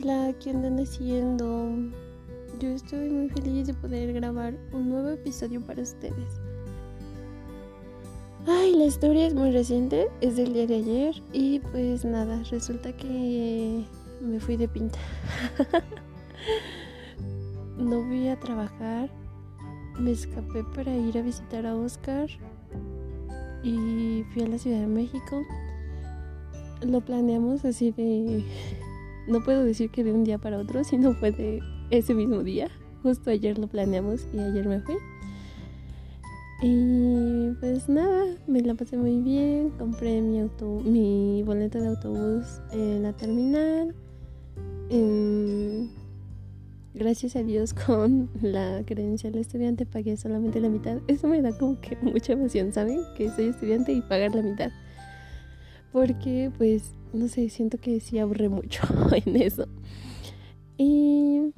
Hola, ¿qué andan haciendo? Yo estoy muy feliz de poder grabar un nuevo episodio para ustedes. Ay, la historia es muy reciente, es del día de ayer y pues nada, resulta que me fui de pinta. no voy a trabajar, me escapé para ir a visitar a Oscar y fui a la Ciudad de México. Lo planeamos así de no puedo decir que de un día para otro, sino fue de ese mismo día. Justo ayer lo planeamos y ayer me fui. Y pues nada, me la pasé muy bien. Compré mi, mi boleto de autobús en la terminal. Em, gracias a Dios con la credencial de estudiante pagué solamente la mitad. Eso me da como que mucha emoción, ¿saben? Que soy estudiante y pagar la mitad. Porque pues no sé, siento que sí aburre mucho en eso. Y,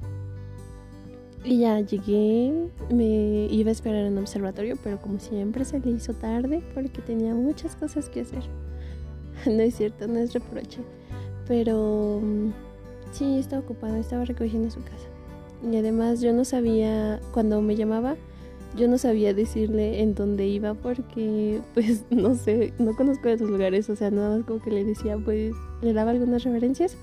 y ya llegué, me iba a esperar en el observatorio, pero como siempre se le hizo tarde porque tenía muchas cosas que hacer. No es cierto, no es reproche. Pero sí, estaba ocupada, estaba recogiendo su casa. Y además yo no sabía, cuando me llamaba, yo no sabía decirle en dónde iba porque, pues, no sé, no conozco de esos lugares, o sea, nada más como que le decía, pues, le daba algunas referencias.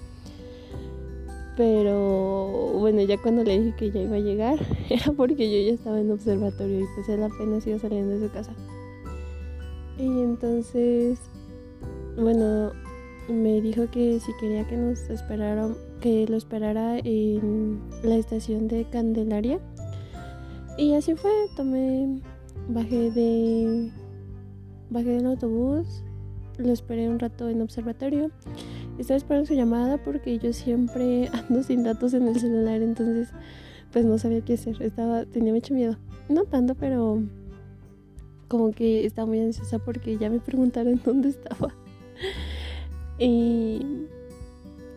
Pero bueno, ya cuando le dije que ya iba a llegar, era porque yo ya estaba en observatorio y pues él apenas iba saliendo de su casa. Y entonces, bueno, me dijo que si quería que nos esperara, que lo esperara en la estación de Candelaria y así fue, tomé, bajé de, bajé del autobús, lo esperé un rato en observatorio. Estaba esperando su llamada porque yo siempre ando sin datos en el celular, entonces pues no sabía qué hacer. Estaba, tenía mucho miedo. No tanto, pero como que estaba muy ansiosa porque ya me preguntaron dónde estaba. y,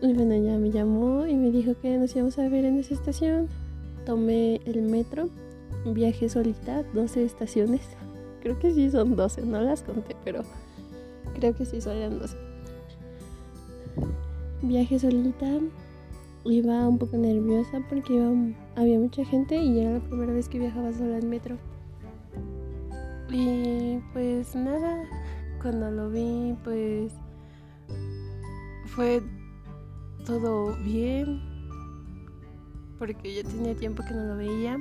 y bueno, ya me llamó y me dijo que nos íbamos a ver en esa estación. Tomé el metro viaje solita, 12 estaciones. Creo que sí son 12, no las conté, pero creo que sí son 12. Viaje solita, iba un poco nerviosa porque había mucha gente y era la primera vez que viajaba sola en metro. Y pues nada, cuando lo vi, pues fue todo bien, porque yo tenía tiempo que no lo veía.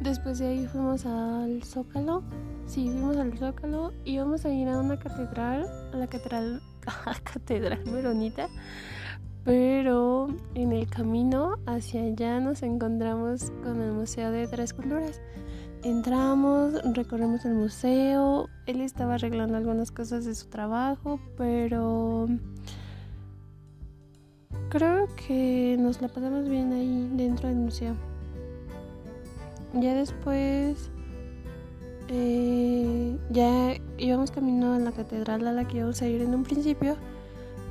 Después de ahí fuimos al Zócalo. Sí, fuimos al Zócalo y vamos a ir a una catedral, a la catedral, a catedral Veronita. Pero en el camino hacia allá nos encontramos con el Museo de Tres Culturas. Entramos, recorremos el museo. Él estaba arreglando algunas cosas de su trabajo, pero creo que nos la pasamos bien ahí dentro del museo. Ya después, eh, ya íbamos camino a la catedral a la que íbamos a ir en un principio,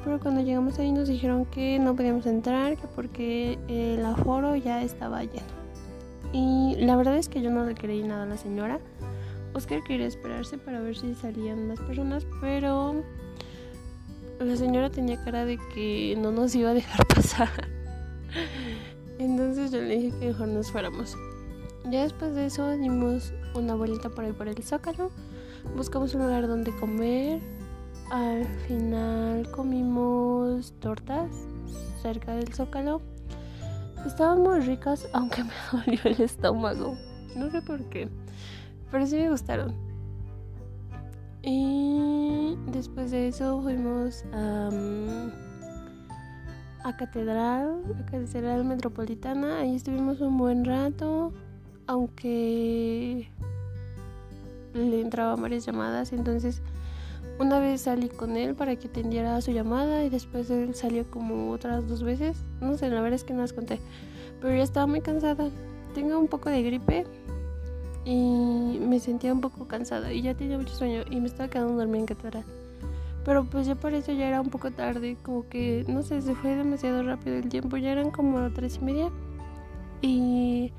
pero cuando llegamos ahí nos dijeron que no podíamos entrar, que porque el aforo ya estaba lleno. Y la verdad es que yo no le creí nada a la señora. Oscar quería esperarse para ver si salían más personas, pero la señora tenía cara de que no nos iba a dejar pasar. Entonces yo le dije que mejor nos fuéramos. Ya después de eso dimos una vuelta por ahí por el Zócalo. Buscamos un lugar donde comer. Al final comimos tortas cerca del Zócalo. Estaban muy ricas, aunque me dolió el estómago. No sé por qué. Pero sí me gustaron. Y después de eso fuimos a, a Catedral, a Catedral Metropolitana. Ahí estuvimos un buen rato aunque le entraba varias llamadas, entonces una vez salí con él para que atendiera su llamada y después él salió como otras dos veces. No sé, la verdad es que no las conté. Pero ya estaba muy cansada. Tengo un poco de gripe y me sentía un poco cansada y ya tenía mucho sueño y me estaba quedando dormida en catedral. Pero pues ya por eso ya era un poco tarde, como que no sé, se fue demasiado rápido el tiempo, ya eran como tres y media. Y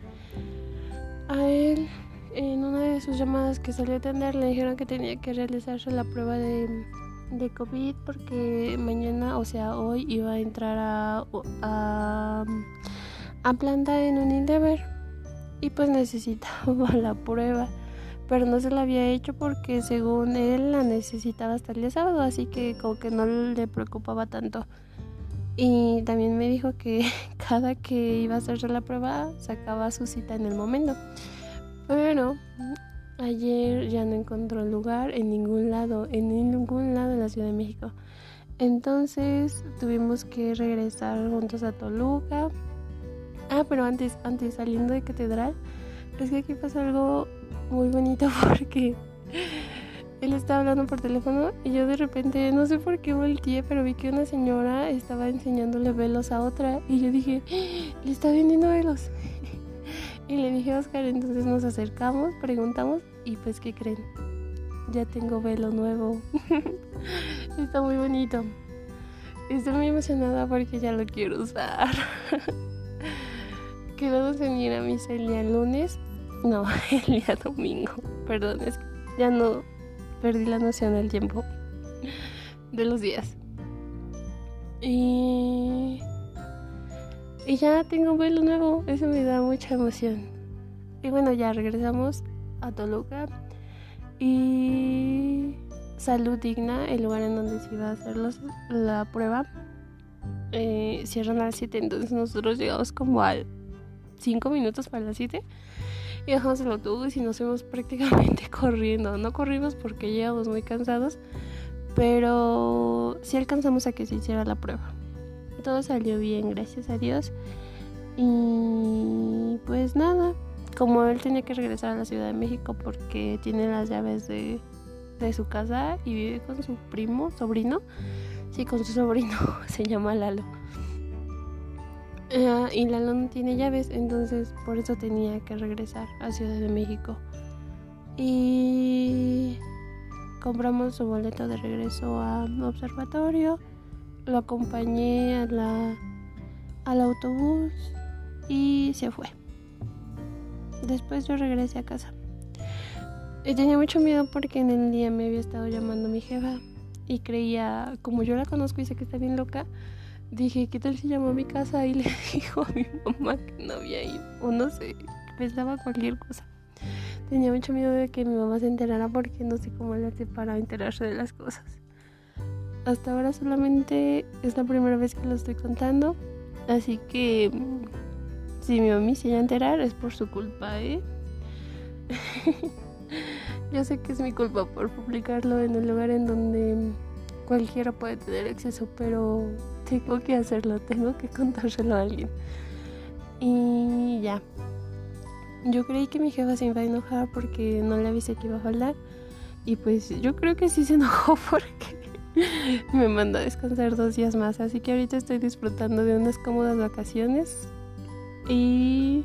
a él, en una de sus llamadas que salió a atender, le dijeron que tenía que realizarse la prueba de, COVID porque mañana, o sea, hoy iba a entrar a, a, a planta en un Endeavor y pues necesitaba la prueba. Pero no se la había hecho porque según él la necesitaba hasta el día sábado, así que como que no le preocupaba tanto. Y también me dijo que cada que iba a hacerse la prueba sacaba su cita en el momento. Pero ayer ya no encontró lugar en ningún lado, en ningún lado de la Ciudad de México. Entonces tuvimos que regresar juntos a Toluca. Ah, pero antes, antes saliendo de catedral, es que aquí pasa algo muy bonito porque él estaba hablando por teléfono y yo de repente, no sé por qué volteé, pero vi que una señora estaba enseñándole velos a otra y yo dije, le está vendiendo velos. y le dije a Oscar, entonces nos acercamos, preguntamos y pues, ¿qué creen? Ya tengo velo nuevo. está muy bonito. Estoy muy emocionada porque ya lo quiero usar. Quedamos en ir a misa el día lunes. No, el día domingo. Perdón, es que ya no perdí la noción del tiempo, de los días. Y, y ya tengo un vuelo nuevo, eso me da mucha emoción. Y bueno, ya regresamos a Toluca. Y Salud Digna, el lugar en donde se iba a hacer la prueba, eh, cierran a las 7, entonces nosotros llegamos como a 5 minutos para las 7 y dejamos el autobús y nos fuimos prácticamente corriendo. No corrimos porque llegamos muy cansados, pero sí alcanzamos a que se hiciera la prueba. Todo salió bien, gracias a Dios. Y pues nada, como él tenía que regresar a la Ciudad de México porque tiene las llaves de, de su casa y vive con su primo, sobrino, sí, con su sobrino, se llama Lalo Y Lalo no tiene llaves, entonces por eso tenía que regresar a Ciudad de México. Y compramos su boleto de regreso a observatorio. Lo acompañé la, al autobús y se fue. Después yo regresé a casa. Y tenía mucho miedo porque en el día me había estado llamando mi jefa y creía, como yo la conozco y sé que está bien loca, dije, ¿qué tal si llamó a mi casa y le dijo a mi mamá que no había ido? O no sé, pensaba cualquier cosa. Tenía mucho miedo de que mi mamá se enterara porque no sé cómo le hace para enterarse de las cosas. Hasta ahora solamente es la primera vez que lo estoy contando, así que si mi mamá se llega a enterar es por su culpa, ¿eh? Yo sé que es mi culpa por publicarlo en el lugar en donde cualquiera puede tener acceso, pero tengo que hacerlo, tengo que contárselo a alguien. Y ya. Yo creí que mi jefa se iba a enojar porque no le avisé que iba a faltar. Y pues yo creo que sí se enojó porque me mandó a descansar dos días más. Así que ahorita estoy disfrutando de unas cómodas vacaciones. Y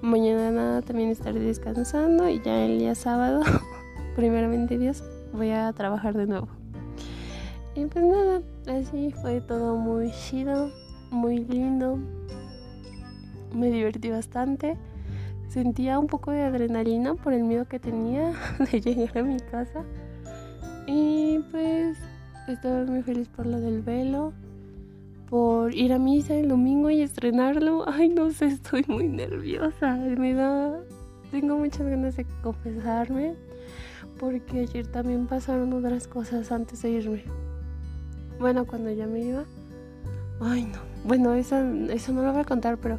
mañana también estaré descansando. Y ya el día sábado, primeramente Dios, voy a trabajar de nuevo. Y pues nada, así fue todo muy chido, muy lindo. Me divertí bastante. Sentía un poco de adrenalina por el miedo que tenía de llegar a mi casa. Y pues estaba muy feliz por lo del velo, por ir a misa el domingo y estrenarlo. Ay, no sé, estoy muy nerviosa. Me. Tengo muchas ganas de confesarme porque ayer también pasaron otras cosas antes de irme. Bueno, cuando ya me iba. Ay, no. Bueno, eso, eso no lo voy a contar, pero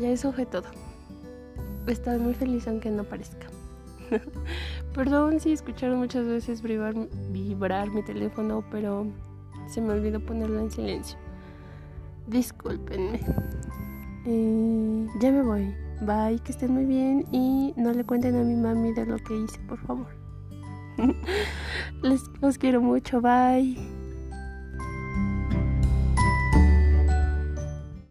ya eso fue todo. Estoy muy feliz aunque no parezca. Perdón si escucharon muchas veces vibrar, vibrar mi teléfono, pero se me olvidó ponerlo en silencio. Discúlpenme. Eh, ya me voy. Bye, que estén muy bien y no le cuenten a mi mami de lo que hice, por favor. Les, los quiero mucho. Bye.